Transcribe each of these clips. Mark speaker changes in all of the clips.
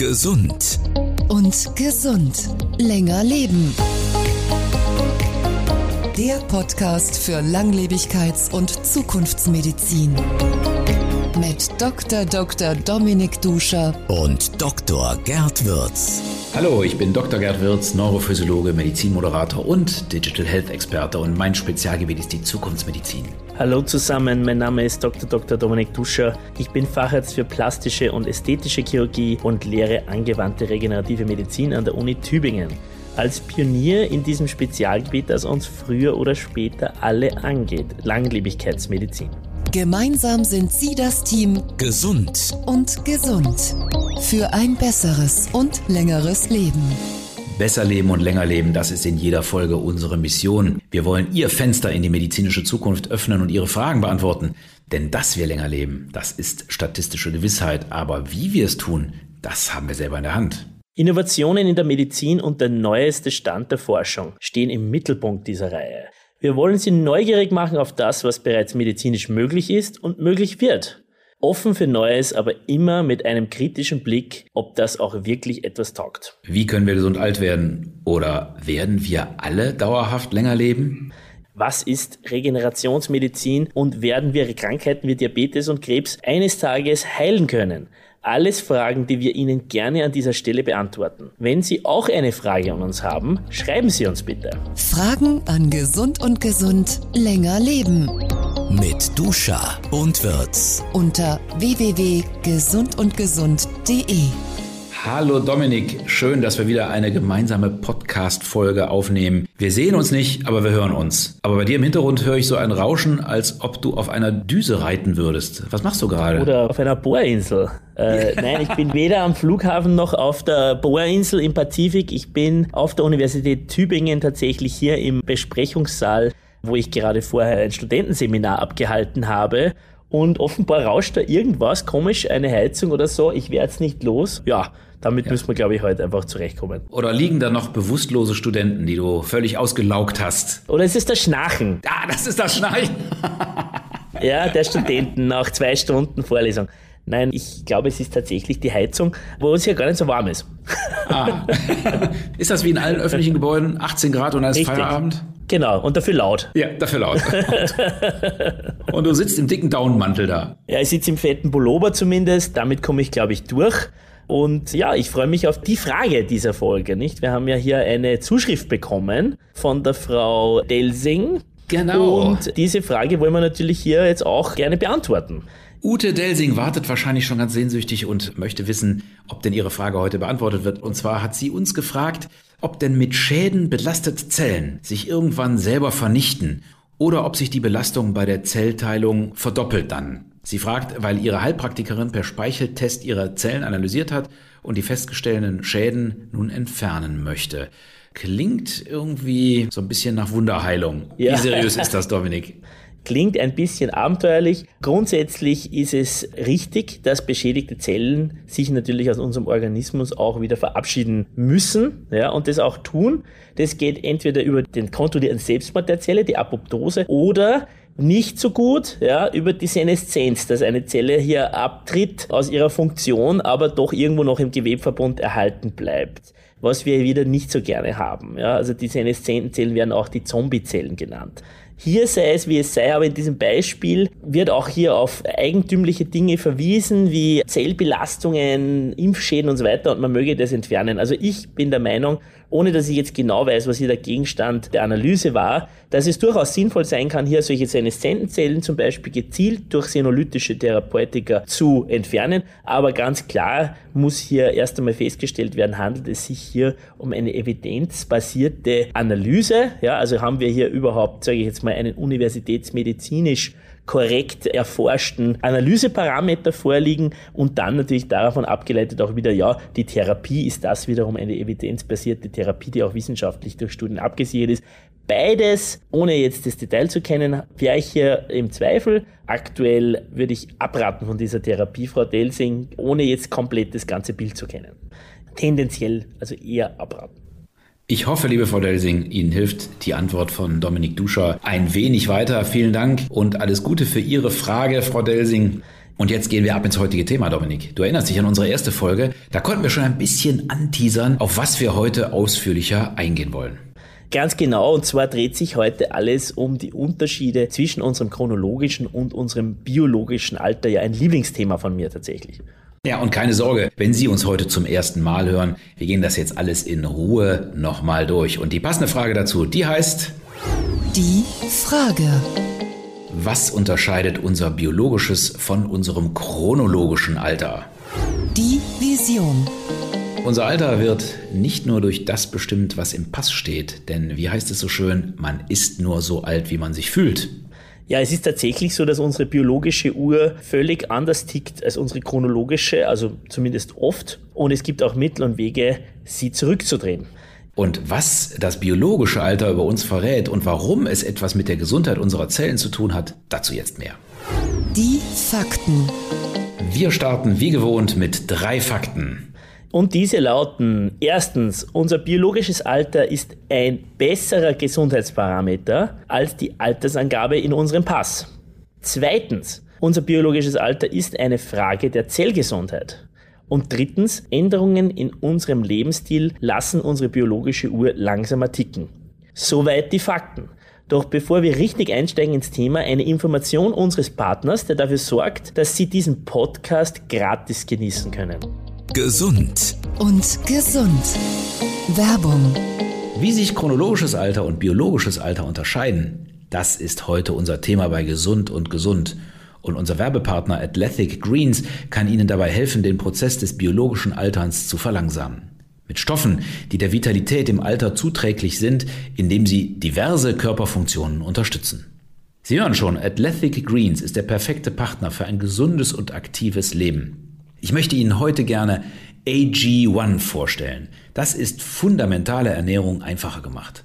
Speaker 1: Gesund.
Speaker 2: Und gesund. Länger leben. Der Podcast für Langlebigkeits- und Zukunftsmedizin. Mit Dr. Dr. Dominik Duscher
Speaker 1: Und Dr. Gerd Würz.
Speaker 3: Hallo, ich bin Dr. Gerd Wirz, Neurophysiologe, Medizinmoderator und Digital Health Experte und mein Spezialgebiet ist die Zukunftsmedizin.
Speaker 4: Hallo zusammen, mein Name ist Dr. Dr. Dominik Duscher. Ich bin Facharzt für plastische und ästhetische Chirurgie und lehre angewandte regenerative Medizin an der Uni Tübingen. Als Pionier in diesem Spezialgebiet, das uns früher oder später alle angeht, Langlebigkeitsmedizin.
Speaker 2: Gemeinsam sind Sie das Team
Speaker 1: Gesund.
Speaker 2: und gesund. Für ein besseres und längeres Leben.
Speaker 3: Besser leben und länger leben, das ist in jeder Folge unsere Mission. Wir wollen Ihr Fenster in die medizinische Zukunft öffnen und Ihre Fragen beantworten. Denn dass wir länger leben, das ist statistische Gewissheit. Aber wie wir es tun, das haben wir selber in der Hand.
Speaker 4: Innovationen in der Medizin und der neueste Stand der Forschung stehen im Mittelpunkt dieser Reihe. Wir wollen Sie neugierig machen auf das, was bereits medizinisch möglich ist und möglich wird. Offen für Neues, aber immer mit einem kritischen Blick, ob das auch wirklich etwas taugt.
Speaker 3: Wie können wir gesund alt werden? Oder werden wir alle dauerhaft länger leben?
Speaker 4: Was ist Regenerationsmedizin und werden wir Krankheiten wie Diabetes und Krebs eines Tages heilen können? Alles Fragen, die wir Ihnen gerne an dieser Stelle beantworten. Wenn Sie auch eine Frage an uns haben, schreiben Sie uns bitte.
Speaker 2: Fragen an Gesund und Gesund länger leben.
Speaker 1: Mit Duscher und Würz.
Speaker 2: Unter www.gesundundgesund.de.
Speaker 3: Hallo Dominik, schön, dass wir wieder eine gemeinsame Podcast-Folge aufnehmen. Wir sehen uns nicht, aber wir hören uns. Aber bei dir im Hintergrund höre ich so ein Rauschen, als ob du auf einer Düse reiten würdest. Was machst du gerade?
Speaker 4: Oder auf einer Bohrinsel. Äh, nein, ich bin weder am Flughafen noch auf der Bohrinsel im Pazifik. Ich bin auf der Universität Tübingen tatsächlich hier im Besprechungssaal, wo ich gerade vorher ein Studentenseminar abgehalten habe. Und offenbar rauscht da irgendwas komisch, eine Heizung oder so. Ich werde es nicht los. Ja, damit müssen wir, glaube ich, heute einfach zurechtkommen.
Speaker 3: Oder liegen da noch bewusstlose Studenten, die du völlig ausgelaugt hast?
Speaker 4: Oder ist es das Schnarchen?
Speaker 3: Ah, das ist das Schnarchen.
Speaker 4: Ja, der Studenten nach zwei Stunden Vorlesung. Nein, ich glaube, es ist tatsächlich die Heizung, wo es ja gar nicht so warm ist.
Speaker 3: Ah. Ist das wie in allen öffentlichen Gebäuden? 18 Grad und dann ist
Speaker 4: Richtig.
Speaker 3: Feierabend?
Speaker 4: Genau, und dafür laut.
Speaker 3: Ja, dafür laut. und du sitzt im dicken Daunenmantel da.
Speaker 4: Ja, ich sitze im fetten Pullover zumindest, damit komme ich, glaube ich, durch. Und ja, ich freue mich auf die Frage dieser Folge, nicht? Wir haben ja hier eine Zuschrift bekommen von der Frau Delsing.
Speaker 3: Genau.
Speaker 4: Und diese Frage wollen wir natürlich hier jetzt auch gerne beantworten.
Speaker 3: Ute Delsing wartet wahrscheinlich schon ganz sehnsüchtig und möchte wissen, ob denn ihre Frage heute beantwortet wird. Und zwar hat sie uns gefragt, ob denn mit Schäden belastete Zellen sich irgendwann selber vernichten oder ob sich die Belastung bei der Zellteilung verdoppelt dann. Sie fragt, weil ihre Heilpraktikerin per Speicheltest ihre Zellen analysiert hat und die festgestellten Schäden nun entfernen möchte. Klingt irgendwie so ein bisschen nach Wunderheilung.
Speaker 4: Ja.
Speaker 3: Wie seriös ist das, Dominik?
Speaker 4: Klingt ein bisschen abenteuerlich. Grundsätzlich ist es richtig, dass beschädigte Zellen sich natürlich aus unserem Organismus auch wieder verabschieden müssen ja, und das auch tun. Das geht entweder über den kontrollierten Selbstmord der Zelle, die Apoptose, oder nicht so gut ja, über die Seneszenz, dass eine Zelle hier abtritt aus ihrer Funktion, aber doch irgendwo noch im Gewebverbund erhalten bleibt was wir wieder nicht so gerne haben. Ja, also die seneszenten Zellen werden auch die Zombiezellen genannt. Hier sei es, wie es sei, aber in diesem Beispiel wird auch hier auf eigentümliche Dinge verwiesen, wie Zellbelastungen, Impfschäden und so weiter und man möge das entfernen. Also ich bin der Meinung, ohne dass ich jetzt genau weiß, was hier der Gegenstand der Analyse war, dass es durchaus sinnvoll sein kann, hier solche seneszenten Zellen zum Beispiel gezielt durch senolytische Therapeutika zu entfernen. Aber ganz klar muss hier erst einmal festgestellt werden, handelt es sich hier um eine evidenzbasierte Analyse. Ja, also haben wir hier überhaupt, sage ich jetzt mal, einen universitätsmedizinisch korrekt erforschten Analyseparameter vorliegen und dann natürlich davon abgeleitet auch wieder, ja, die Therapie ist das wiederum eine evidenzbasierte Therapie, die auch wissenschaftlich durch Studien abgesichert ist. Beides, ohne jetzt das Detail zu kennen, wäre ich hier im Zweifel. Aktuell würde ich abraten von dieser Therapie, Frau Delsing, ohne jetzt komplett das ganze Bild zu kennen. Tendenziell also eher abraten.
Speaker 3: Ich hoffe, liebe Frau Delsing, Ihnen hilft die Antwort von Dominik Duscher ein wenig weiter. Vielen Dank und alles Gute für Ihre Frage, Frau Delsing. Und jetzt gehen wir ab ins heutige Thema, Dominik. Du erinnerst dich an unsere erste Folge. Da konnten wir schon ein bisschen anteasern, auf was wir heute ausführlicher eingehen wollen.
Speaker 4: Ganz genau, und zwar dreht sich heute alles um die Unterschiede zwischen unserem chronologischen und unserem biologischen Alter. Ja, ein Lieblingsthema von mir tatsächlich.
Speaker 3: Ja, und keine Sorge, wenn Sie uns heute zum ersten Mal hören, wir gehen das jetzt alles in Ruhe nochmal durch. Und die passende Frage dazu, die heißt...
Speaker 2: Die Frage.
Speaker 3: Was unterscheidet unser biologisches von unserem chronologischen Alter?
Speaker 2: Die Vision.
Speaker 3: Unser Alter wird nicht nur durch das bestimmt, was im Pass steht, denn wie heißt es so schön, man ist nur so alt, wie man sich fühlt.
Speaker 4: Ja, es ist tatsächlich so, dass unsere biologische Uhr völlig anders tickt als unsere chronologische, also zumindest oft. Und es gibt auch Mittel und Wege, sie zurückzudrehen.
Speaker 3: Und was das biologische Alter über uns verrät und warum es etwas mit der Gesundheit unserer Zellen zu tun hat, dazu jetzt mehr.
Speaker 2: Die Fakten.
Speaker 3: Wir starten wie gewohnt mit drei Fakten.
Speaker 4: Und diese lauten, erstens, unser biologisches Alter ist ein besserer Gesundheitsparameter als die Altersangabe in unserem Pass. Zweitens, unser biologisches Alter ist eine Frage der Zellgesundheit. Und drittens, Änderungen in unserem Lebensstil lassen unsere biologische Uhr langsamer ticken. Soweit die Fakten. Doch bevor wir richtig einsteigen ins Thema, eine Information unseres Partners, der dafür sorgt, dass Sie diesen Podcast gratis genießen können.
Speaker 1: Gesund
Speaker 2: und gesund. Werbung.
Speaker 3: Wie sich chronologisches Alter und biologisches Alter unterscheiden, das ist heute unser Thema bei Gesund und Gesund. Und unser Werbepartner Athletic Greens kann Ihnen dabei helfen, den Prozess des biologischen Alterns zu verlangsamen. Mit Stoffen, die der Vitalität im Alter zuträglich sind, indem sie diverse Körperfunktionen unterstützen. Sie hören schon, Athletic Greens ist der perfekte Partner für ein gesundes und aktives Leben. Ich möchte Ihnen heute gerne AG1 vorstellen. Das ist fundamentale Ernährung einfacher gemacht.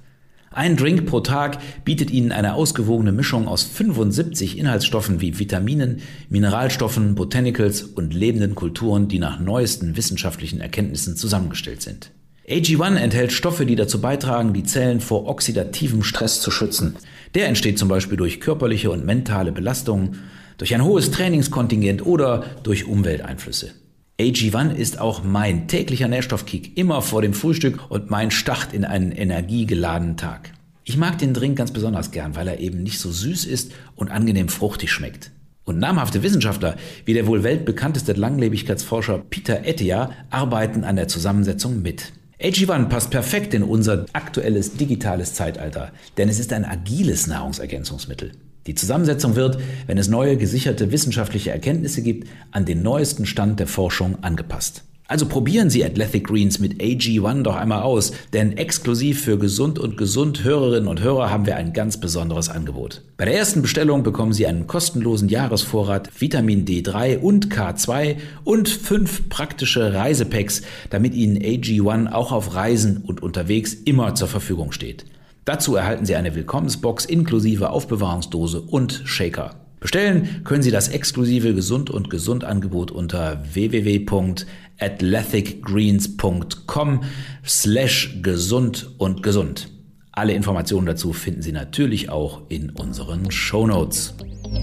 Speaker 3: Ein Drink pro Tag bietet Ihnen eine ausgewogene Mischung aus 75 Inhaltsstoffen wie Vitaminen, Mineralstoffen, Botanicals und lebenden Kulturen, die nach neuesten wissenschaftlichen Erkenntnissen zusammengestellt sind. AG1 enthält Stoffe, die dazu beitragen, die Zellen vor oxidativem Stress zu schützen. Der entsteht zum Beispiel durch körperliche und mentale Belastungen, durch ein hohes Trainingskontingent oder durch Umwelteinflüsse. AG1 ist auch mein täglicher Nährstoffkick immer vor dem Frühstück und mein Start in einen energiegeladenen Tag. Ich mag den Drink ganz besonders gern, weil er eben nicht so süß ist und angenehm fruchtig schmeckt. Und namhafte Wissenschaftler wie der wohl weltbekannteste Langlebigkeitsforscher Peter Ettia arbeiten an der Zusammensetzung mit. AG1 passt perfekt in unser aktuelles digitales Zeitalter, denn es ist ein agiles Nahrungsergänzungsmittel. Die Zusammensetzung wird, wenn es neue gesicherte wissenschaftliche Erkenntnisse gibt, an den neuesten Stand der Forschung angepasst. Also probieren Sie Athletic Greens mit AG1 doch einmal aus, denn exklusiv für Gesund und Gesund Hörerinnen und Hörer haben wir ein ganz besonderes Angebot. Bei der ersten Bestellung bekommen Sie einen kostenlosen Jahresvorrat Vitamin D3 und K2 und fünf praktische Reisepacks, damit Ihnen AG1 auch auf Reisen und unterwegs immer zur Verfügung steht. Dazu erhalten Sie eine Willkommensbox inklusive Aufbewahrungsdose und Shaker. Bestellen können Sie das exklusive Gesund und Gesund Angebot unter www.athleticgreens.com slash gesund und gesund. Alle Informationen dazu finden Sie natürlich auch in unseren Show Notes.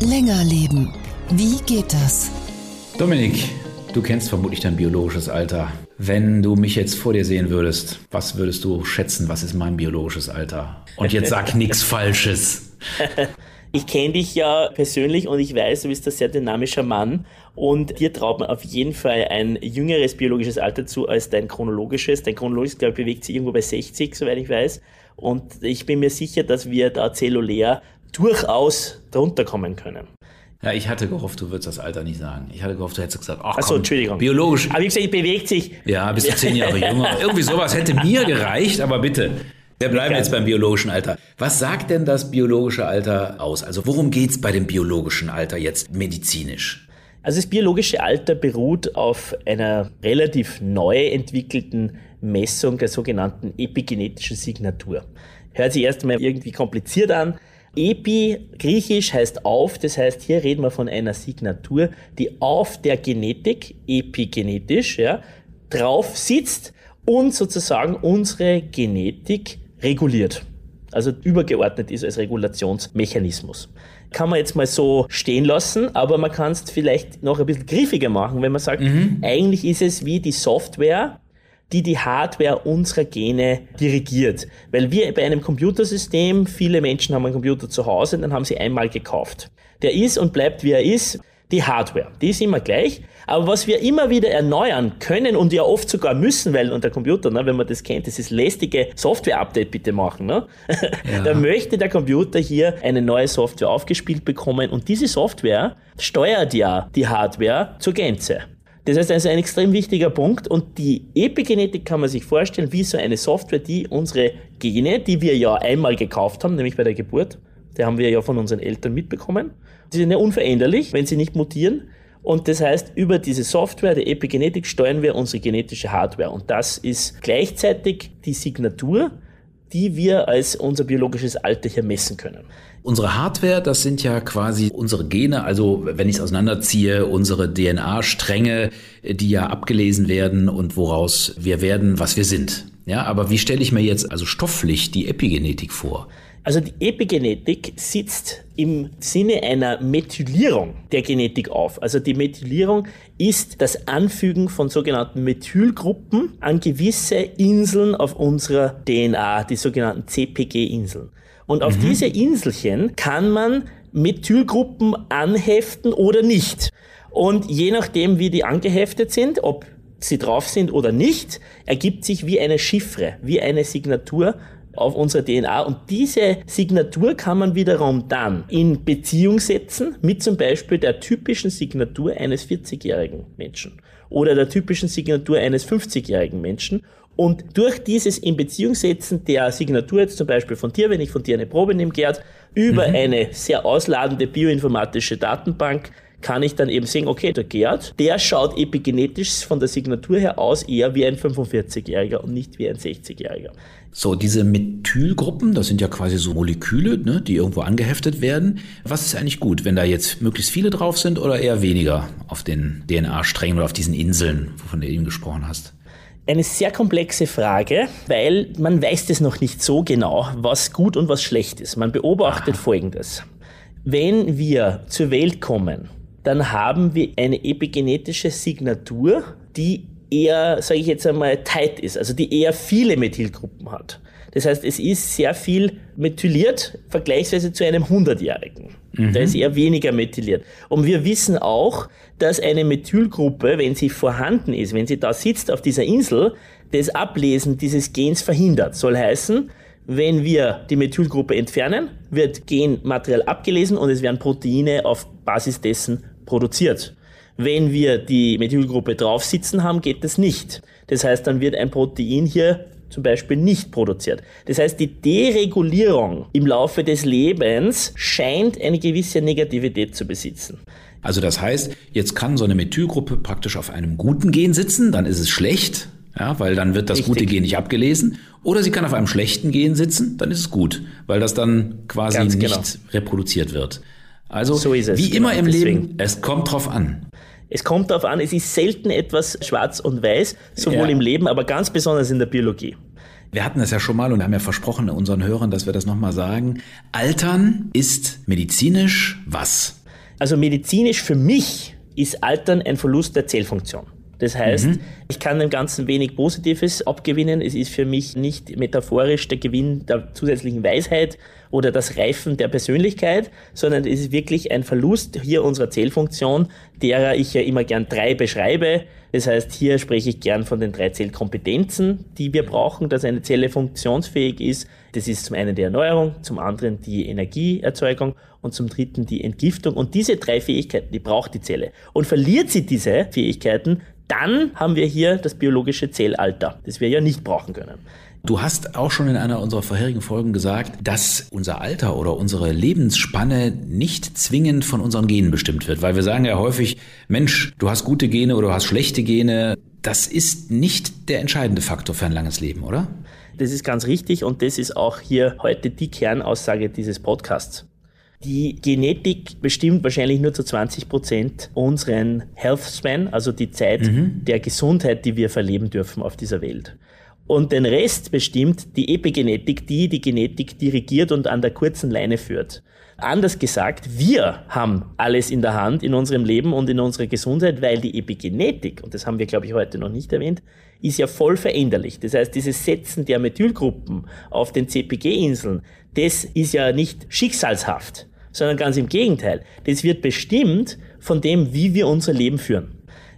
Speaker 2: Länger leben. Wie geht das?
Speaker 3: Dominik, du kennst vermutlich dein biologisches Alter. Wenn du mich jetzt vor dir sehen würdest, was würdest du schätzen, was ist mein biologisches Alter? Und jetzt sag nichts Falsches.
Speaker 4: Ich kenne dich ja persönlich und ich weiß, du bist ein sehr dynamischer Mann und dir traut man auf jeden Fall ein jüngeres biologisches Alter zu als dein chronologisches. Dein chronologisches, glaube ich, bewegt sich irgendwo bei 60, soweit ich weiß. Und ich bin mir sicher, dass wir da zellulär durchaus drunter kommen können.
Speaker 3: Ja, ich hatte gehofft, du würdest das Alter nicht sagen. Ich hatte gehofft, du hättest gesagt, ach komm,
Speaker 4: Entschuldigung.
Speaker 3: biologisch.
Speaker 4: Aber wie gesagt, bewegt sich.
Speaker 3: Ja, bist du zehn Jahre jünger. Irgendwie sowas hätte mir gereicht, aber bitte. Wir bleiben jetzt beim biologischen Alter. Was sagt denn das biologische Alter aus? Also worum geht's bei dem biologischen Alter jetzt medizinisch?
Speaker 4: Also das biologische Alter beruht auf einer relativ neu entwickelten Messung der sogenannten epigenetischen Signatur. Hört sich erstmal irgendwie kompliziert an. Epi, griechisch heißt auf, das heißt, hier reden wir von einer Signatur, die auf der Genetik, epigenetisch, ja, drauf sitzt und sozusagen unsere Genetik reguliert. Also übergeordnet ist als Regulationsmechanismus. kann man jetzt mal so stehen lassen, aber man kann es vielleicht noch ein bisschen griffiger machen, wenn man sagt, mhm. eigentlich ist es wie die Software, die die Hardware unserer Gene dirigiert. Weil wir bei einem Computersystem, viele Menschen haben einen Computer zu Hause, dann haben sie einmal gekauft. Der ist und bleibt wie er ist die Hardware. Die ist immer gleich. Aber was wir immer wieder erneuern können und ja oft sogar müssen, weil und der Computer, ne, wenn man das kennt, das ist lästige Software-Update bitte machen. Ne? Ja. da möchte der Computer hier eine neue Software aufgespielt bekommen und diese Software steuert ja die Hardware zur Gänze. Das heißt, ist ein extrem wichtiger Punkt und die Epigenetik kann man sich vorstellen wie so eine Software, die unsere Gene, die wir ja einmal gekauft haben, nämlich bei der Geburt, die haben wir ja von unseren Eltern mitbekommen, die sind ja unveränderlich, wenn sie nicht mutieren. Und das heißt, über diese Software der Epigenetik steuern wir unsere genetische Hardware. Und das ist gleichzeitig die Signatur, die wir als unser biologisches Alter hier messen können.
Speaker 3: Unsere Hardware, das sind ja quasi unsere Gene, also wenn ich es auseinanderziehe, unsere DNA-Stränge, die ja abgelesen werden und woraus wir werden, was wir sind. Ja, aber wie stelle ich mir jetzt also stofflich die Epigenetik vor?
Speaker 4: Also die Epigenetik sitzt im Sinne einer Methylierung der Genetik auf. Also die Methylierung ist das Anfügen von sogenannten Methylgruppen an gewisse Inseln auf unserer DNA, die sogenannten CPG-Inseln. Und auf mhm. diese Inselchen kann man Methylgruppen anheften oder nicht. Und je nachdem, wie die angeheftet sind, ob sie drauf sind oder nicht, ergibt sich wie eine Chiffre, wie eine Signatur auf unserer DNA und diese Signatur kann man wiederum dann in Beziehung setzen mit zum Beispiel der typischen Signatur eines 40-jährigen Menschen oder der typischen Signatur eines 50-jährigen Menschen und durch dieses in Beziehung setzen der Signatur jetzt zum Beispiel von dir, wenn ich von dir eine Probe nehme, Gerd, über mhm. eine sehr ausladende bioinformatische Datenbank kann ich dann eben sehen, okay, der Gerd, der schaut epigenetisch von der Signatur her aus eher wie ein 45-Jähriger und nicht wie ein 60-Jähriger.
Speaker 3: So, diese Methylgruppen, das sind ja quasi so Moleküle, ne, die irgendwo angeheftet werden. Was ist eigentlich gut, wenn da jetzt möglichst viele drauf sind oder eher weniger auf den DNA-Strängen oder auf diesen Inseln, wovon du eben gesprochen hast?
Speaker 4: Eine sehr komplexe Frage, weil man weiß das noch nicht so genau, was gut und was schlecht ist. Man beobachtet. Folgendes. Wenn wir zur Welt kommen dann haben wir eine epigenetische Signatur, die eher, sage ich jetzt einmal, tight ist, also die eher viele Methylgruppen hat. Das heißt, es ist sehr viel methyliert, vergleichsweise zu einem 100-Jährigen. Mhm. Da ist eher weniger methyliert. Und wir wissen auch, dass eine Methylgruppe, wenn sie vorhanden ist, wenn sie da sitzt auf dieser Insel, das Ablesen dieses Gens verhindert. Soll heißen, wenn wir die Methylgruppe entfernen, wird Genmaterial abgelesen und es werden Proteine auf Basis dessen produziert. Wenn wir die Methylgruppe drauf sitzen haben, geht das nicht. Das heißt, dann wird ein Protein hier zum Beispiel nicht produziert. Das heißt, die Deregulierung im Laufe des Lebens scheint eine gewisse Negativität zu besitzen.
Speaker 3: Also das heißt, jetzt kann so eine Methylgruppe praktisch auf einem guten Gen sitzen, dann ist es schlecht, ja, weil dann wird das Richtig. gute Gen nicht abgelesen. Oder sie kann auf einem schlechten Gen sitzen, dann ist es gut, weil das dann quasi Ganz nicht genau. reproduziert wird. Also so ist es, wie genau, immer im deswegen. Leben, es kommt drauf an.
Speaker 4: Es kommt darauf an, es ist selten etwas schwarz und weiß, sowohl ja. im Leben, aber ganz besonders in der Biologie.
Speaker 3: Wir hatten es ja schon mal und haben ja versprochen unseren Hörern, dass wir das nochmal sagen. Altern ist medizinisch was?
Speaker 4: Also medizinisch für mich ist Altern ein Verlust der Zellfunktion. Das heißt, mhm. ich kann dem Ganzen wenig Positives abgewinnen. Es ist für mich nicht metaphorisch der Gewinn der zusätzlichen Weisheit oder das Reifen der Persönlichkeit, sondern es ist wirklich ein Verlust hier unserer Zellfunktion, derer ich ja immer gern drei beschreibe. Das heißt, hier spreche ich gern von den drei Zellkompetenzen, die wir brauchen, dass eine Zelle funktionsfähig ist. Das ist zum einen die Erneuerung, zum anderen die Energieerzeugung und zum dritten die Entgiftung. Und diese drei Fähigkeiten, die braucht die Zelle. Und verliert sie diese Fähigkeiten, dann haben wir hier das biologische Zellalter, das wir ja nicht brauchen können.
Speaker 3: Du hast auch schon in einer unserer vorherigen Folgen gesagt, dass unser Alter oder unsere Lebensspanne nicht zwingend von unseren Genen bestimmt wird, weil wir sagen ja häufig, Mensch, du hast gute Gene oder du hast schlechte Gene. Das ist nicht der entscheidende Faktor für ein langes Leben, oder?
Speaker 4: Das ist ganz richtig und das ist auch hier heute die Kernaussage dieses Podcasts. Die Genetik bestimmt wahrscheinlich nur zu 20 Prozent unseren Health Span, also die Zeit mhm. der Gesundheit, die wir verleben dürfen auf dieser Welt. Und den Rest bestimmt die Epigenetik, die die Genetik dirigiert und an der kurzen Leine führt. Anders gesagt, wir haben alles in der Hand in unserem Leben und in unserer Gesundheit, weil die Epigenetik, und das haben wir, glaube ich, heute noch nicht erwähnt, ist ja voll veränderlich. Das heißt, dieses Setzen der Methylgruppen auf den CPG-Inseln, das ist ja nicht schicksalshaft, sondern ganz im Gegenteil. Das wird bestimmt von dem, wie wir unser Leben führen.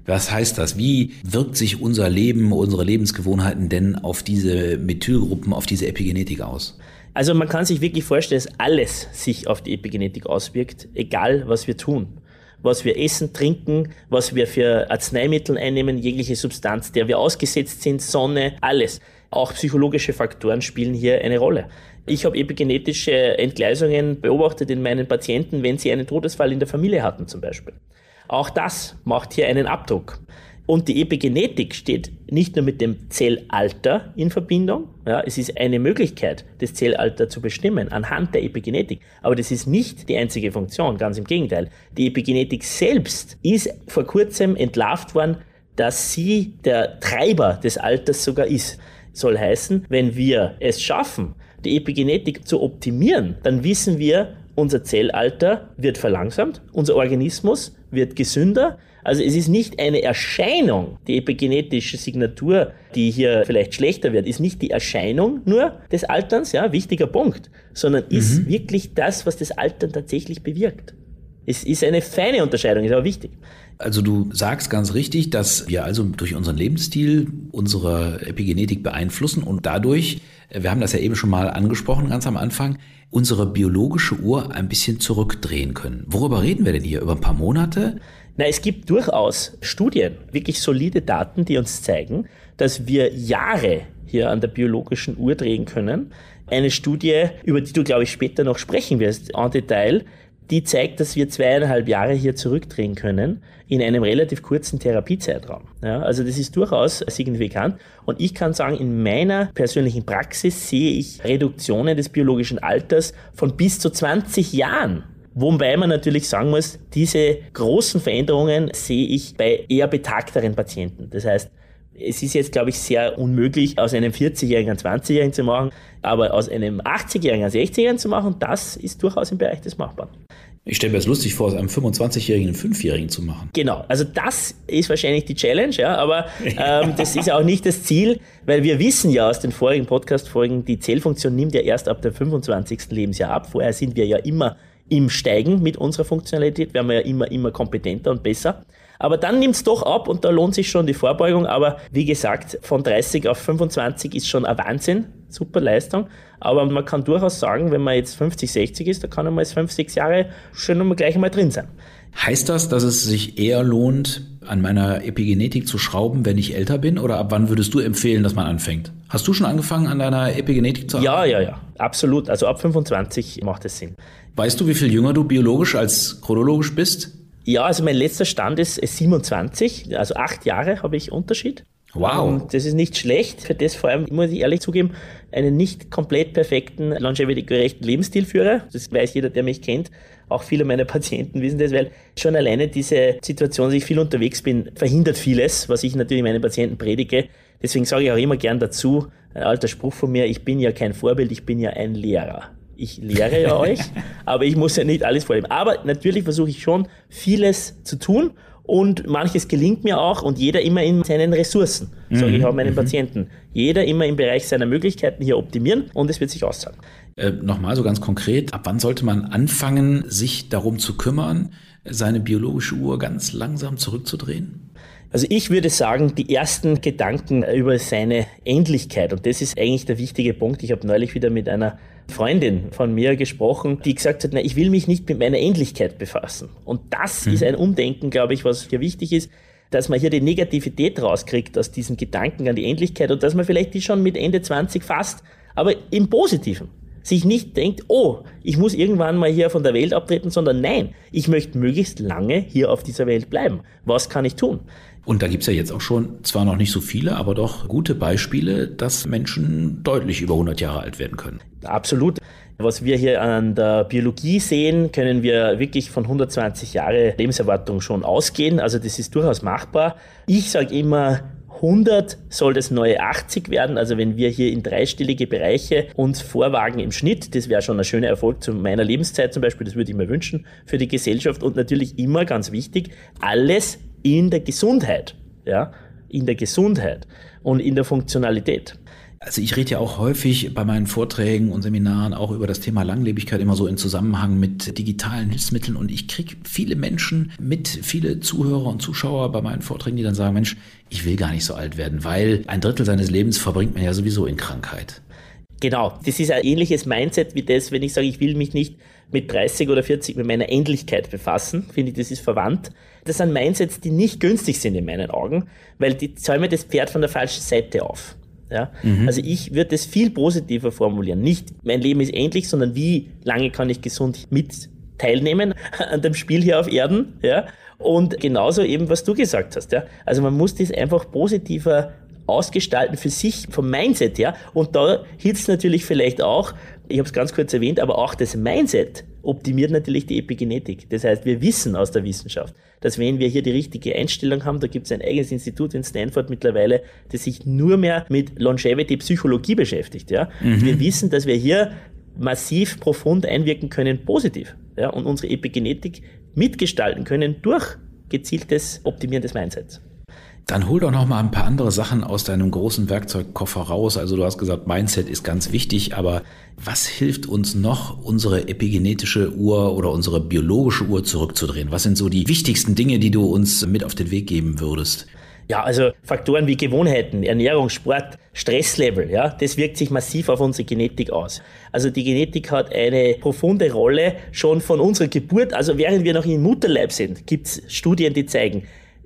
Speaker 3: Was heißt das? Wie wirkt sich unser Leben, unsere Lebensgewohnheiten denn auf diese Methylgruppen, auf diese Epigenetik aus?
Speaker 4: Also man kann sich wirklich vorstellen, dass alles sich auf die Epigenetik auswirkt, egal was wir tun. Was wir essen, trinken, was wir für Arzneimittel einnehmen, jegliche Substanz, der wir ausgesetzt sind, Sonne, alles. Auch psychologische Faktoren spielen hier eine Rolle. Ich habe epigenetische Entgleisungen beobachtet in meinen Patienten, wenn sie einen Todesfall in der Familie hatten zum Beispiel. Auch das macht hier einen Abdruck. Und die Epigenetik steht nicht nur mit dem Zellalter in Verbindung. Ja, es ist eine Möglichkeit, das Zellalter zu bestimmen anhand der Epigenetik. Aber das ist nicht die einzige Funktion, ganz im Gegenteil. Die Epigenetik selbst ist vor kurzem entlarvt worden, dass sie der Treiber des Alters sogar ist. Soll heißen, wenn wir es schaffen, die Epigenetik zu optimieren, dann wissen wir, unser Zellalter wird verlangsamt, unser Organismus wird gesünder. Also es ist nicht eine Erscheinung, die epigenetische Signatur, die hier vielleicht schlechter wird, ist nicht die Erscheinung nur des Alterns, ja, wichtiger Punkt, sondern ist mhm. wirklich das, was das Altern tatsächlich bewirkt. Es ist eine feine Unterscheidung, ist aber wichtig.
Speaker 3: Also du sagst ganz richtig, dass wir also durch unseren Lebensstil unsere Epigenetik beeinflussen und dadurch, wir haben das ja eben schon mal angesprochen ganz am Anfang, unsere biologische Uhr ein bisschen zurückdrehen können. Worüber reden wir denn hier? Über ein paar Monate?
Speaker 4: Na, es gibt durchaus Studien, wirklich solide Daten, die uns zeigen, dass wir Jahre hier an der biologischen Uhr drehen können. Eine Studie, über die du, glaube ich, später noch sprechen wirst, en Detail, die zeigt, dass wir zweieinhalb Jahre hier zurückdrehen können in einem relativ kurzen Therapiezeitraum. Ja, also das ist durchaus signifikant. Und ich kann sagen, in meiner persönlichen Praxis sehe ich Reduktionen des biologischen Alters von bis zu 20 Jahren. Wobei man natürlich sagen muss, diese großen Veränderungen sehe ich bei eher betagteren Patienten. Das heißt, es ist jetzt, glaube ich, sehr unmöglich, aus einem 40-Jährigen einen 20-Jährigen zu machen, aber aus einem 80-Jährigen einen 60-Jährigen zu machen, das ist durchaus im Bereich des Machbaren.
Speaker 3: Ich stelle mir das lustig vor, aus einem 25-Jährigen einen 5-Jährigen zu machen.
Speaker 4: Genau, also das ist wahrscheinlich die Challenge, ja, aber ähm, das ist auch nicht das Ziel, weil wir wissen ja aus den vorigen Podcast-Folgen, die Zellfunktion nimmt ja erst ab dem 25. Lebensjahr ab. Vorher sind wir ja immer im Steigen mit unserer Funktionalität, werden wir ja immer, immer kompetenter und besser. Aber dann nimmt es doch ab und da lohnt sich schon die Vorbeugung. Aber wie gesagt, von 30 auf 25 ist schon ein Wahnsinn. Super Leistung. Aber man kann durchaus sagen, wenn man jetzt 50, 60 ist, da kann man mal 5, 6 Jahre schon mal gleich einmal drin sein.
Speaker 3: Heißt das, dass es sich eher lohnt, an meiner Epigenetik zu schrauben, wenn ich älter bin? Oder ab wann würdest du empfehlen, dass man anfängt? Hast du schon angefangen, an deiner Epigenetik zu
Speaker 4: arbeiten? Ja, ja, ja. Absolut. Also ab 25 macht es Sinn.
Speaker 3: Weißt du, wie viel jünger du biologisch als chronologisch bist?
Speaker 4: Ja, also mein letzter Stand ist 27, also acht Jahre habe ich Unterschied. Wow. Und das ist nicht schlecht. Für das vor allem, muss ich ehrlich zugeben, einen nicht komplett perfekten, longevity-gerechten Lebensstil führe. Das weiß jeder, der mich kennt. Auch viele meiner Patienten wissen das, weil schon alleine diese Situation, dass ich viel unterwegs bin, verhindert vieles, was ich natürlich meinen Patienten predige. Deswegen sage ich auch immer gern dazu, ein alter Spruch von mir, ich bin ja kein Vorbild, ich bin ja ein Lehrer ich lehre ja euch, aber ich muss ja nicht alles vorleben. Aber natürlich versuche ich schon, vieles zu tun und manches gelingt mir auch und jeder immer in seinen Ressourcen, mhm. ich auch meinen mhm. Patienten. Jeder immer im Bereich seiner Möglichkeiten hier optimieren und es wird sich auszahlen.
Speaker 3: Äh, Nochmal so ganz konkret, ab wann sollte man anfangen, sich darum zu kümmern, seine biologische Uhr ganz langsam zurückzudrehen?
Speaker 4: Also ich würde sagen, die ersten Gedanken über seine Endlichkeit, und das ist eigentlich der wichtige Punkt. Ich habe neulich wieder mit einer Freundin von mir gesprochen, die gesagt hat, na, ich will mich nicht mit meiner Endlichkeit befassen. Und das mhm. ist ein Umdenken, glaube ich, was hier wichtig ist, dass man hier die Negativität rauskriegt aus diesen Gedanken an die Endlichkeit und dass man vielleicht die schon mit Ende 20 fasst, aber im Positiven. Sich nicht denkt, oh, ich muss irgendwann mal hier von der Welt abtreten, sondern nein, ich möchte möglichst lange hier auf dieser Welt bleiben. Was kann ich tun?
Speaker 3: Und da gibt's ja jetzt auch schon, zwar noch nicht so viele, aber doch gute Beispiele, dass Menschen deutlich über 100 Jahre alt werden können.
Speaker 4: Absolut. Was wir hier an der Biologie sehen, können wir wirklich von 120 Jahre Lebenserwartung schon ausgehen. Also das ist durchaus machbar. Ich sage immer, 100 soll das neue 80 werden. Also wenn wir hier in dreistellige Bereiche uns vorwagen im Schnitt, das wäre schon ein schöner Erfolg zu meiner Lebenszeit zum Beispiel. Das würde ich mir wünschen für die Gesellschaft. Und natürlich immer ganz wichtig, alles in der Gesundheit. Ja, in der Gesundheit und in der Funktionalität.
Speaker 3: Also ich rede ja auch häufig bei meinen Vorträgen und Seminaren auch über das Thema Langlebigkeit immer so in Zusammenhang mit digitalen Hilfsmitteln und ich kriege viele Menschen mit, viele Zuhörer und Zuschauer bei meinen Vorträgen, die dann sagen, Mensch, ich will gar nicht so alt werden, weil ein Drittel seines Lebens verbringt man ja sowieso in Krankheit.
Speaker 4: Genau, das ist ein ähnliches Mindset wie das, wenn ich sage, ich will mich nicht mit 30 oder 40 mit meiner Endlichkeit befassen, finde ich, das ist verwandt. Das sind Mindsets, die nicht günstig sind in meinen Augen, weil die zäumen das Pferd von der falschen Seite auf. Ja? Mhm. Also ich würde es viel positiver formulieren. Nicht mein Leben ist endlich, sondern wie lange kann ich gesund mit teilnehmen an dem Spiel hier auf Erden. Ja? Und genauso eben, was du gesagt hast. Ja? Also man muss das einfach positiver ausgestalten für sich vom Mindset her. Und da hilft es natürlich vielleicht auch, ich habe es ganz kurz erwähnt, aber auch das Mindset optimiert natürlich die Epigenetik. Das heißt, wir wissen aus der Wissenschaft, dass wenn wir hier die richtige Einstellung haben, da gibt es ein eigenes Institut in Stanford mittlerweile, das sich nur mehr mit Longevity Psychologie beschäftigt. Ja? Mhm. Wir wissen, dass wir hier massiv profund einwirken können, positiv. Ja? Und unsere Epigenetik mitgestalten können durch gezieltes Optimieren des Mindsets.
Speaker 3: Dann hol doch noch mal ein paar andere Sachen aus deinem großen Werkzeugkoffer raus. Also du hast gesagt, Mindset ist ganz wichtig, aber was hilft uns noch, unsere epigenetische Uhr oder unsere biologische Uhr zurückzudrehen? Was sind so die wichtigsten Dinge, die du uns mit auf den Weg geben würdest?
Speaker 4: Ja, also Faktoren wie Gewohnheiten, Ernährung, Sport, Stresslevel, ja, das wirkt sich massiv auf unsere Genetik aus. Also die Genetik hat eine profunde Rolle schon von unserer Geburt, also während wir noch im Mutterleib sind, gibt's Studien, die zeigen,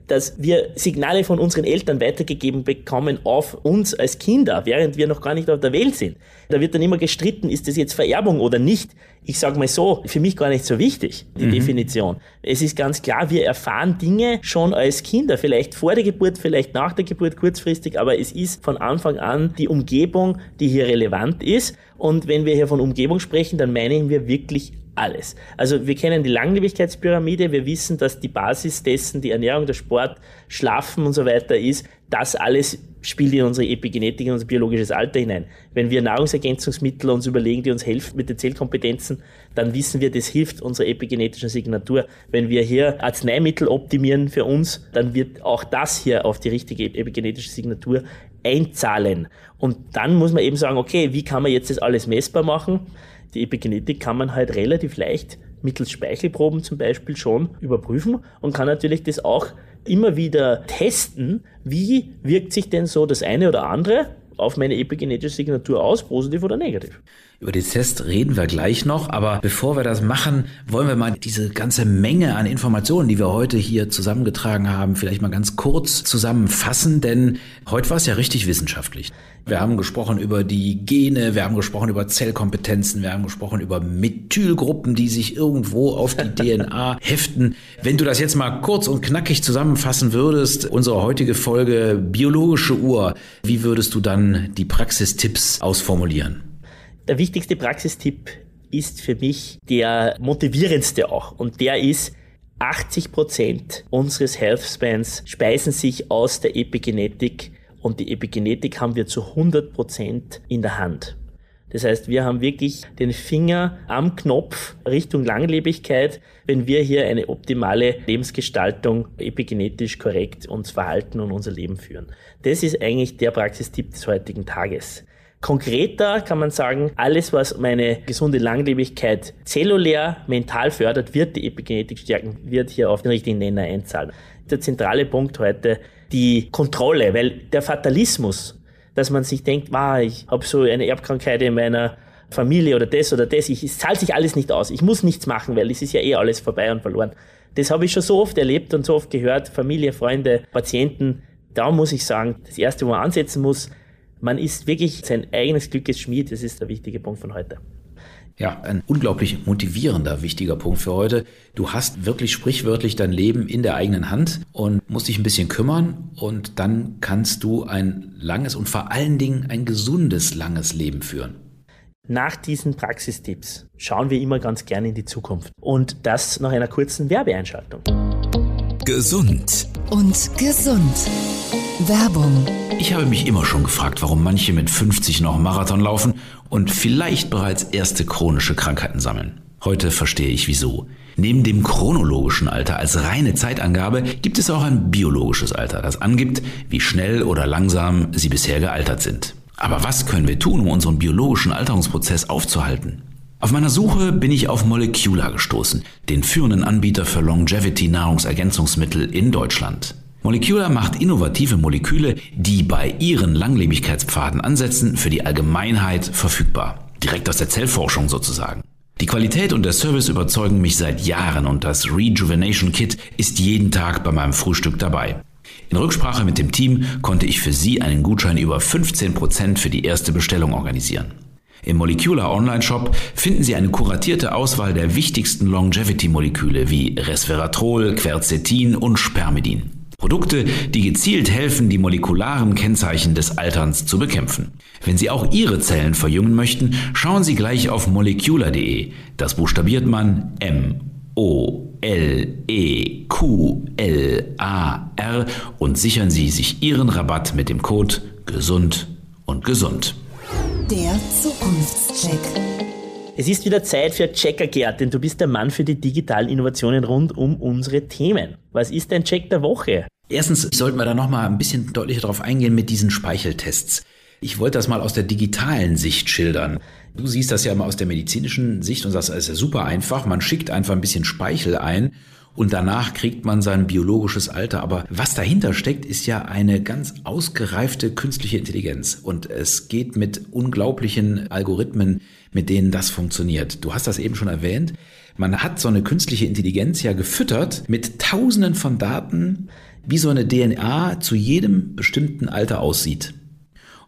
Speaker 4: dass wir Signale von unseren Eltern weitergegeben bekommen auf uns als Kinder, während wir noch gar nicht auf der Welt sind. Da wird dann immer gestritten, ist das jetzt Vererbung oder nicht. Ich sage mal so, für mich gar nicht so wichtig, die mhm. Definition. Es ist ganz klar, wir erfahren Dinge schon als Kinder, vielleicht vor der Geburt, vielleicht nach der Geburt kurzfristig, aber es ist von Anfang an die Umgebung, die hier relevant ist. Und wenn wir hier von Umgebung sprechen, dann meinen wir wirklich alles. Also wir kennen die Langlebigkeitspyramide, wir wissen, dass die Basis dessen die Ernährung, der Sport, Schlafen und so weiter ist. Das alles spielt in unsere Epigenetik, in unser biologisches Alter hinein. Wenn wir Nahrungsergänzungsmittel uns überlegen, die uns helfen mit den Zellkompetenzen, dann wissen wir, das hilft unserer epigenetischen Signatur. Wenn wir hier Arzneimittel optimieren für uns, dann wird auch das hier auf die richtige epigenetische Signatur einzahlen. Und dann muss man eben sagen, okay, wie kann man jetzt das alles messbar machen? Die Epigenetik kann man halt relativ leicht mittels Speichelproben zum Beispiel schon überprüfen und kann natürlich das auch immer wieder testen, wie wirkt sich denn so das eine oder andere auf meine epigenetische Signatur aus, positiv oder negativ.
Speaker 3: Über den Test reden wir gleich noch, aber bevor wir das machen, wollen wir mal diese ganze Menge an Informationen, die wir heute hier zusammengetragen haben, vielleicht mal ganz kurz zusammenfassen, denn heute war es ja richtig wissenschaftlich. Wir haben gesprochen über die Gene, wir haben gesprochen über Zellkompetenzen, wir haben gesprochen über Methylgruppen, die sich irgendwo auf die DNA heften. Wenn du das jetzt mal kurz und knackig zusammenfassen würdest, unsere heutige Folge biologische Uhr, wie würdest du dann die Praxistipps ausformulieren?
Speaker 4: Der wichtigste Praxistipp ist für mich der motivierendste auch. Und der ist, 80 Prozent unseres Healthspans speisen sich aus der Epigenetik und die Epigenetik haben wir zu 100 Prozent in der Hand. Das heißt, wir haben wirklich den Finger am Knopf Richtung Langlebigkeit, wenn wir hier eine optimale Lebensgestaltung epigenetisch korrekt uns verhalten und unser Leben führen. Das ist eigentlich der Praxistipp des heutigen Tages. Konkreter kann man sagen, alles, was meine gesunde Langlebigkeit zellulär, mental fördert, wird die Epigenetik stärken, wird hier auf den richtigen Nenner einzahlen. Der zentrale Punkt heute, die Kontrolle, weil der Fatalismus, dass man sich denkt, wow, ich habe so eine Erbkrankheit in meiner Familie oder das oder das, ich, es zahlt sich alles nicht aus, ich muss nichts machen, weil es ist ja eh alles vorbei und verloren. Das habe ich schon so oft erlebt und so oft gehört, Familie, Freunde, Patienten. Da muss ich sagen, das Erste, wo man ansetzen muss, man ist wirklich sein eigenes Glückes Schmied. Das ist der wichtige Punkt von heute.
Speaker 3: Ja, ein unglaublich motivierender, wichtiger Punkt für heute. Du hast wirklich sprichwörtlich dein Leben in der eigenen Hand und musst dich ein bisschen kümmern und dann kannst du ein langes und vor allen Dingen ein gesundes, langes Leben führen.
Speaker 4: Nach diesen Praxistipps schauen wir immer ganz gerne in die Zukunft und das nach einer kurzen Werbeeinschaltung.
Speaker 1: Gesund
Speaker 2: und gesund. Werbung.
Speaker 3: Ich habe mich immer schon gefragt, warum manche mit 50 noch Marathon laufen und vielleicht bereits erste chronische Krankheiten sammeln. Heute verstehe ich wieso. Neben dem chronologischen Alter als reine Zeitangabe gibt es auch ein biologisches Alter, das angibt, wie schnell oder langsam sie bisher gealtert sind. Aber was können wir tun, um unseren biologischen Alterungsprozess aufzuhalten? Auf meiner Suche bin ich auf Molecular gestoßen, den führenden Anbieter für Longevity Nahrungsergänzungsmittel in Deutschland. Molecular macht innovative Moleküle, die bei ihren Langlebigkeitspfaden ansetzen, für die Allgemeinheit verfügbar. Direkt aus der Zellforschung sozusagen. Die Qualität und der Service überzeugen mich seit Jahren und das Rejuvenation Kit ist jeden Tag bei meinem Frühstück dabei. In Rücksprache mit dem Team konnte ich für Sie einen Gutschein über 15% für die erste Bestellung organisieren. Im Molecular Online Shop finden Sie eine kuratierte Auswahl der wichtigsten Longevity-Moleküle wie Resveratrol, Quercetin und Spermidin. Produkte, die gezielt helfen, die molekularen Kennzeichen des Alterns zu bekämpfen. Wenn Sie auch Ihre Zellen verjüngen möchten, schauen Sie gleich auf molecular.de. Das buchstabiert man M O L E Q L A R und sichern Sie sich Ihren Rabatt mit dem Code gesund und gesund.
Speaker 2: Der Zukunftscheck.
Speaker 4: Es ist wieder Zeit für Checker Gerd, denn du bist der Mann für die digitalen Innovationen rund um unsere Themen. Was ist dein Check der Woche?
Speaker 3: Erstens sollten wir da nochmal ein bisschen deutlicher darauf eingehen mit diesen Speicheltests. Ich wollte das mal aus der digitalen Sicht schildern. Du siehst das ja immer aus der medizinischen Sicht und sagst, es ist ja super einfach. Man schickt einfach ein bisschen Speichel ein und danach kriegt man sein biologisches Alter. Aber was dahinter steckt, ist ja eine ganz ausgereifte künstliche Intelligenz. Und es geht mit unglaublichen Algorithmen, mit denen das funktioniert. Du hast das eben schon erwähnt. Man hat so eine künstliche Intelligenz ja gefüttert mit Tausenden von Daten, wie so eine DNA zu jedem bestimmten Alter aussieht.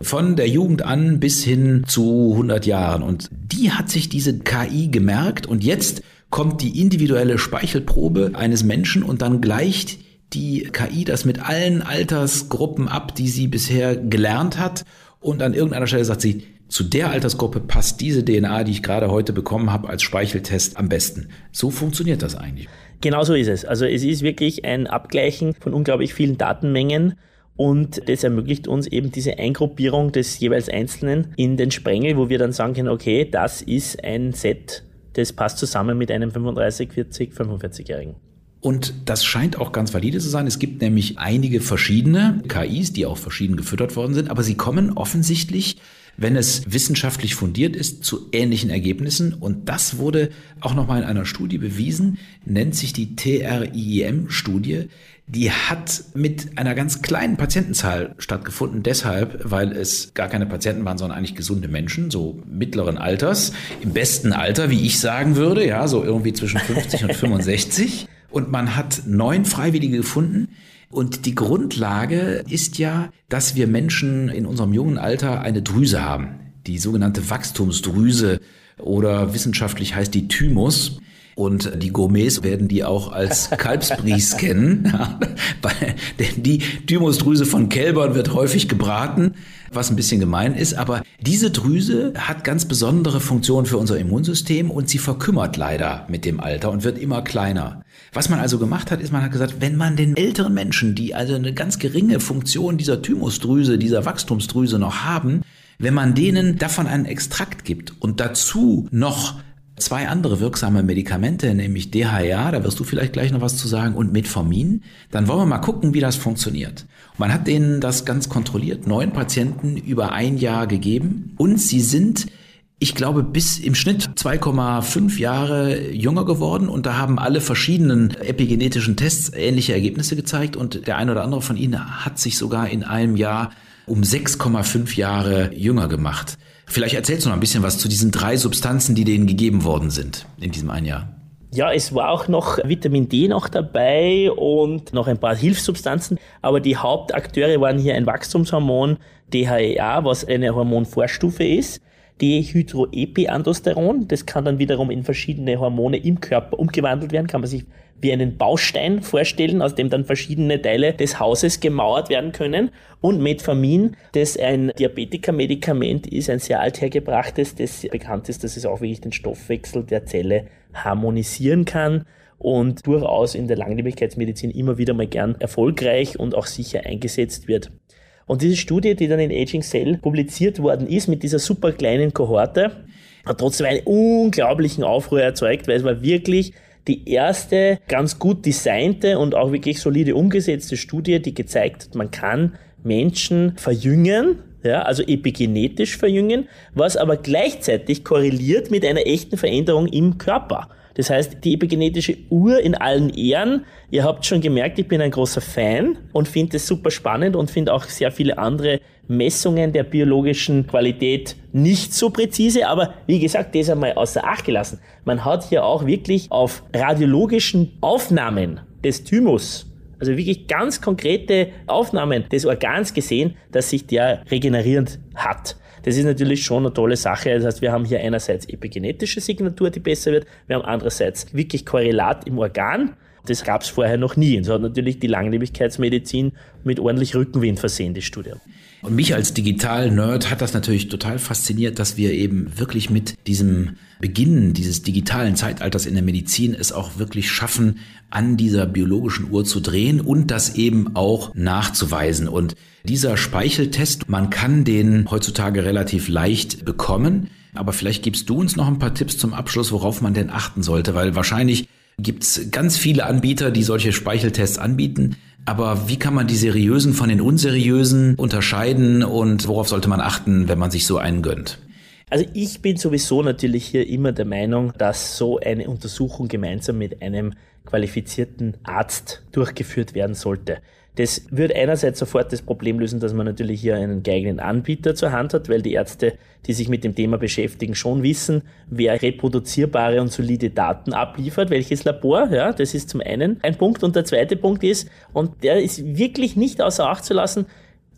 Speaker 3: Von der Jugend an bis hin zu 100 Jahren. Und die hat sich diese KI gemerkt und jetzt kommt die individuelle Speichelprobe eines Menschen und dann gleicht die KI das mit allen Altersgruppen ab, die sie bisher gelernt hat. Und an irgendeiner Stelle sagt sie, zu der Altersgruppe passt diese DNA, die ich gerade heute bekommen habe, als Speicheltest am besten. So funktioniert das eigentlich.
Speaker 4: Genau so ist es. Also es ist wirklich ein Abgleichen von unglaublich vielen Datenmengen. Und das ermöglicht uns eben diese Eingruppierung des jeweils Einzelnen in den Sprengel, wo wir dann sagen können, okay, das ist ein Set das passt zusammen mit einem 35, 40, 45-Jährigen.
Speaker 3: Und das scheint auch ganz valide zu sein. Es gibt nämlich einige verschiedene KIs, die auch verschieden gefüttert worden sind, aber sie kommen offensichtlich, wenn es wissenschaftlich fundiert ist, zu ähnlichen Ergebnissen. Und das wurde auch nochmal in einer Studie bewiesen, nennt sich die TRIEM-Studie die hat mit einer ganz kleinen Patientenzahl stattgefunden, deshalb, weil es gar keine Patienten waren, sondern eigentlich gesunde Menschen, so mittleren Alters, im besten Alter, wie ich sagen würde, ja, so irgendwie zwischen 50 und 65. Und man hat neun Freiwillige gefunden. Und die Grundlage ist ja, dass wir Menschen in unserem jungen Alter eine Drüse haben, die sogenannte Wachstumsdrüse oder wissenschaftlich heißt die Thymus. Und die Gourmets werden die auch als Kalbsbries kennen. denn die Thymusdrüse von Kälbern wird häufig gebraten, was ein bisschen gemein ist. Aber diese Drüse hat ganz besondere Funktionen für unser Immunsystem und sie verkümmert leider mit dem Alter und wird immer kleiner. Was man also gemacht hat, ist, man hat gesagt, wenn man den älteren Menschen, die also eine ganz geringe Funktion dieser Thymusdrüse, dieser Wachstumsdrüse noch haben, wenn man denen davon einen Extrakt gibt und dazu noch zwei andere wirksame Medikamente, nämlich DHA, da wirst du vielleicht gleich noch was zu sagen, und Metformin. Dann wollen wir mal gucken, wie das funktioniert. Man hat denen das ganz kontrolliert, neun Patienten über ein Jahr gegeben und sie sind ich glaube, bis im Schnitt 2,5 Jahre jünger geworden und da haben alle verschiedenen epigenetischen Tests ähnliche Ergebnisse gezeigt und der eine oder andere von ihnen hat sich sogar in einem Jahr um 6,5 Jahre jünger gemacht. Vielleicht erzählst du noch ein bisschen was zu diesen drei Substanzen, die denen gegeben worden sind in diesem einen Jahr.
Speaker 4: Ja, es war auch noch Vitamin D noch dabei und noch ein paar Hilfssubstanzen, aber die Hauptakteure waren hier ein Wachstumshormon, DHEA, was eine Hormonvorstufe ist, Dehydroepiandrosteron, das kann dann wiederum in verschiedene Hormone im Körper umgewandelt werden, kann man sich wie einen Baustein vorstellen, aus dem dann verschiedene Teile des Hauses gemauert werden können. Und Metformin, das ein Diabetiker-Medikament ist, ein sehr althergebrachtes, das bekannt ist, dass es auch wirklich den Stoffwechsel der Zelle harmonisieren kann und durchaus in der Langlebigkeitsmedizin immer wieder mal gern erfolgreich und auch sicher eingesetzt wird. Und diese Studie, die dann in Aging Cell publiziert worden ist, mit dieser super kleinen Kohorte, hat trotzdem einen unglaublichen Aufruhr erzeugt, weil es war wirklich die erste ganz gut designte und auch wirklich solide umgesetzte Studie, die gezeigt hat, man kann Menschen verjüngen, ja, also epigenetisch verjüngen, was aber gleichzeitig korreliert mit einer echten Veränderung im Körper. Das heißt, die epigenetische Uhr in allen Ehren. Ihr habt schon gemerkt, ich bin ein großer Fan und finde es super spannend und finde auch sehr viele andere Messungen der biologischen Qualität nicht so präzise. Aber wie gesagt, das einmal außer Acht gelassen. Man hat hier auch wirklich auf radiologischen Aufnahmen des Thymus also wirklich ganz konkrete Aufnahmen des Organs gesehen, dass sich der regenerierend hat. Das ist natürlich schon eine tolle Sache. Das heißt, wir haben hier einerseits epigenetische Signatur, die besser wird. Wir haben andererseits wirklich Korrelat im Organ. Das gab es vorher noch nie. Und so hat natürlich die Langlebigkeitsmedizin mit ordentlich Rückenwind versehen, die Studie.
Speaker 3: Und mich als Digital-Nerd hat das natürlich total fasziniert, dass wir eben wirklich mit diesem Beginn dieses digitalen Zeitalters in der Medizin es auch wirklich schaffen, an dieser biologischen Uhr zu drehen und das eben auch nachzuweisen. Und dieser Speicheltest, man kann den heutzutage relativ leicht bekommen. Aber vielleicht gibst du uns noch ein paar Tipps zum Abschluss, worauf man denn achten sollte, weil wahrscheinlich gibt es ganz viele Anbieter, die solche Speicheltests anbieten. Aber wie kann man die seriösen von den unseriösen unterscheiden und worauf sollte man achten, wenn man sich so einen gönnt?
Speaker 4: Also ich bin sowieso natürlich hier immer der Meinung, dass so eine Untersuchung gemeinsam mit einem qualifizierten Arzt durchgeführt werden sollte. Das würde einerseits sofort das Problem lösen, dass man natürlich hier einen geeigneten Anbieter zur Hand hat, weil die Ärzte, die sich mit dem Thema beschäftigen, schon wissen, wer reproduzierbare und solide Daten abliefert, welches Labor, ja, das ist zum einen ein Punkt. Und der zweite Punkt ist, und der ist wirklich nicht außer Acht zu lassen,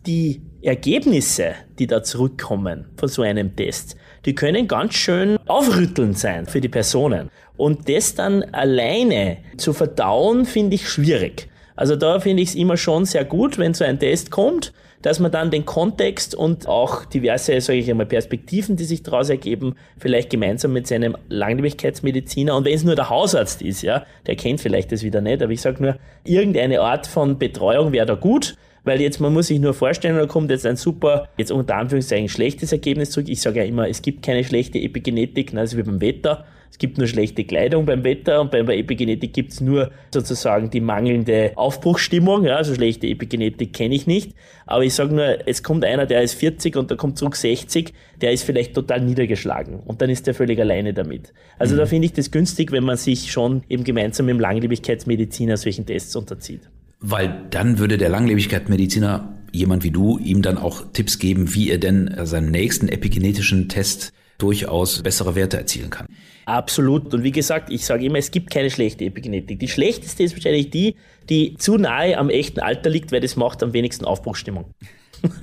Speaker 4: die Ergebnisse, die da zurückkommen von so einem Test, die können ganz schön aufrüttelnd sein für die Personen. Und das dann alleine zu verdauen, finde ich schwierig. Also da finde ich es immer schon sehr gut, wenn so ein Test kommt, dass man dann den Kontext und auch diverse, sage ich einmal, Perspektiven, die sich daraus ergeben, vielleicht gemeinsam mit seinem Langlebigkeitsmediziner und wenn es nur der Hausarzt ist, ja, der kennt vielleicht das wieder nicht, aber ich sage nur, irgendeine Art von Betreuung wäre da gut weil jetzt, man muss sich nur vorstellen, da kommt jetzt ein super, jetzt unter Anführungszeichen schlechtes Ergebnis zurück. Ich sage ja immer, es gibt keine schlechte Epigenetik, also wie beim Wetter. Es gibt nur schlechte Kleidung beim Wetter und bei der Epigenetik gibt es nur sozusagen die mangelnde Aufbruchsstimmung. Ja, also schlechte Epigenetik kenne ich nicht. Aber ich sage nur, es kommt einer, der ist 40 und da kommt zurück 60, der ist vielleicht total niedergeschlagen und dann ist der völlig alleine damit. Also mhm. da finde ich das günstig, wenn man sich schon eben gemeinsam mit dem Langlebigkeitsmediziner solchen Tests unterzieht.
Speaker 3: Weil dann würde der Langlebigkeitsmediziner, jemand wie du, ihm dann auch Tipps geben, wie er denn seinen nächsten epigenetischen Test durchaus bessere Werte erzielen kann.
Speaker 4: Absolut. Und wie gesagt, ich sage immer, es gibt keine schlechte Epigenetik. Die schlechteste ist wahrscheinlich die, die zu nahe am echten Alter liegt, weil das macht am wenigsten Aufbruchstimmung.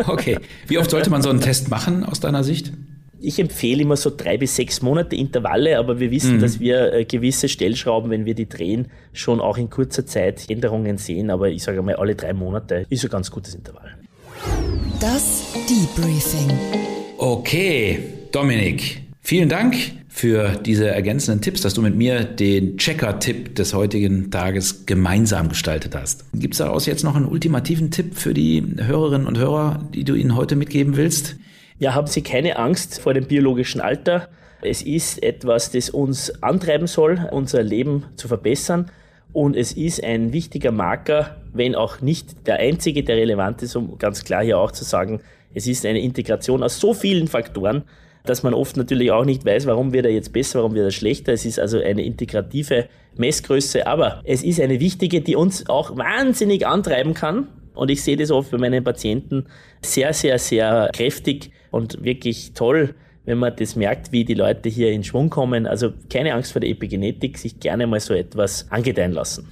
Speaker 3: Okay. Wie oft sollte man so einen Test machen aus deiner Sicht?
Speaker 4: Ich empfehle immer so drei bis sechs Monate Intervalle, aber wir wissen, mhm. dass wir äh, gewisse Stellschrauben, wenn wir die drehen, schon auch in kurzer Zeit Änderungen sehen. Aber ich sage mal, alle drei Monate ist ein ganz gutes Intervall.
Speaker 2: Das Debriefing.
Speaker 3: Okay, Dominik, vielen Dank für diese ergänzenden Tipps, dass du mit mir den Checker-Tipp des heutigen Tages gemeinsam gestaltet hast. Gibt es daraus jetzt noch einen ultimativen Tipp für die Hörerinnen und Hörer, die du ihnen heute mitgeben willst?
Speaker 4: Ja, haben Sie keine Angst vor dem biologischen Alter. Es ist etwas, das uns antreiben soll, unser Leben zu verbessern. Und es ist ein wichtiger Marker, wenn auch nicht der einzige, der relevant ist, um ganz klar hier auch zu sagen, es ist eine Integration aus so vielen Faktoren, dass man oft natürlich auch nicht weiß, warum wird er jetzt besser, warum wird er schlechter. Es ist also eine integrative Messgröße, aber es ist eine wichtige, die uns auch wahnsinnig antreiben kann. Und ich sehe das oft bei meinen Patienten sehr, sehr, sehr kräftig und wirklich toll, wenn man das merkt, wie die Leute hier in Schwung kommen. Also keine Angst vor der Epigenetik, sich gerne mal so etwas angedeihen lassen.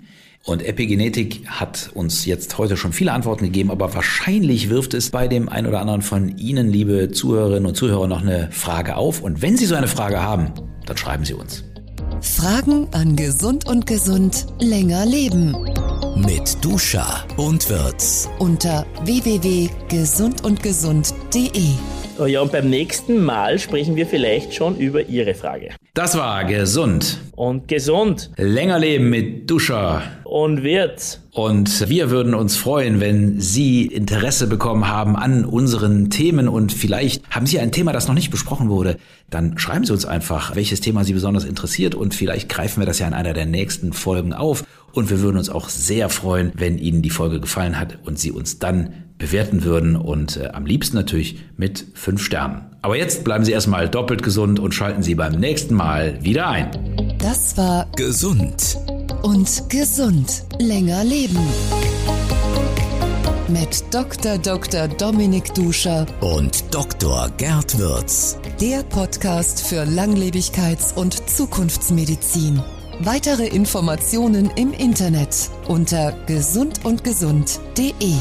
Speaker 3: Und Epigenetik hat uns jetzt heute schon viele Antworten gegeben, aber wahrscheinlich wirft es bei dem einen oder anderen von Ihnen, liebe Zuhörerinnen und Zuhörer, noch eine Frage auf. Und wenn Sie so eine Frage haben, dann schreiben Sie uns.
Speaker 2: Fragen an Gesund und Gesund länger leben.
Speaker 1: Mit Duscha und Wirtz.
Speaker 2: Unter www.gesundundgesund.de.
Speaker 4: Oh ja, und beim nächsten Mal sprechen wir vielleicht schon über Ihre Frage.
Speaker 3: Das war gesund.
Speaker 4: Und gesund.
Speaker 3: Länger leben mit Duscha
Speaker 4: und Wirtz.
Speaker 3: Und wir würden uns freuen, wenn Sie Interesse bekommen haben an unseren Themen und vielleicht haben Sie ein Thema, das noch nicht besprochen wurde. Dann schreiben Sie uns einfach, welches Thema Sie besonders interessiert und vielleicht greifen wir das ja in einer der nächsten Folgen auf. Und wir würden uns auch sehr freuen, wenn Ihnen die Folge gefallen hat und Sie uns dann bewerten würden und äh, am liebsten natürlich mit fünf Sternen. Aber jetzt bleiben Sie erstmal doppelt gesund und schalten Sie beim nächsten Mal wieder ein.
Speaker 2: Das war
Speaker 1: Gesund.
Speaker 2: und gesund länger leben. Mit Dr. Dr. Dominik Duscher,
Speaker 1: Und Dr. Gerd Würz.
Speaker 2: der Podcast für Langlebigkeits- und Zukunftsmedizin. Weitere Informationen im Internet unter gesundundgesund.de.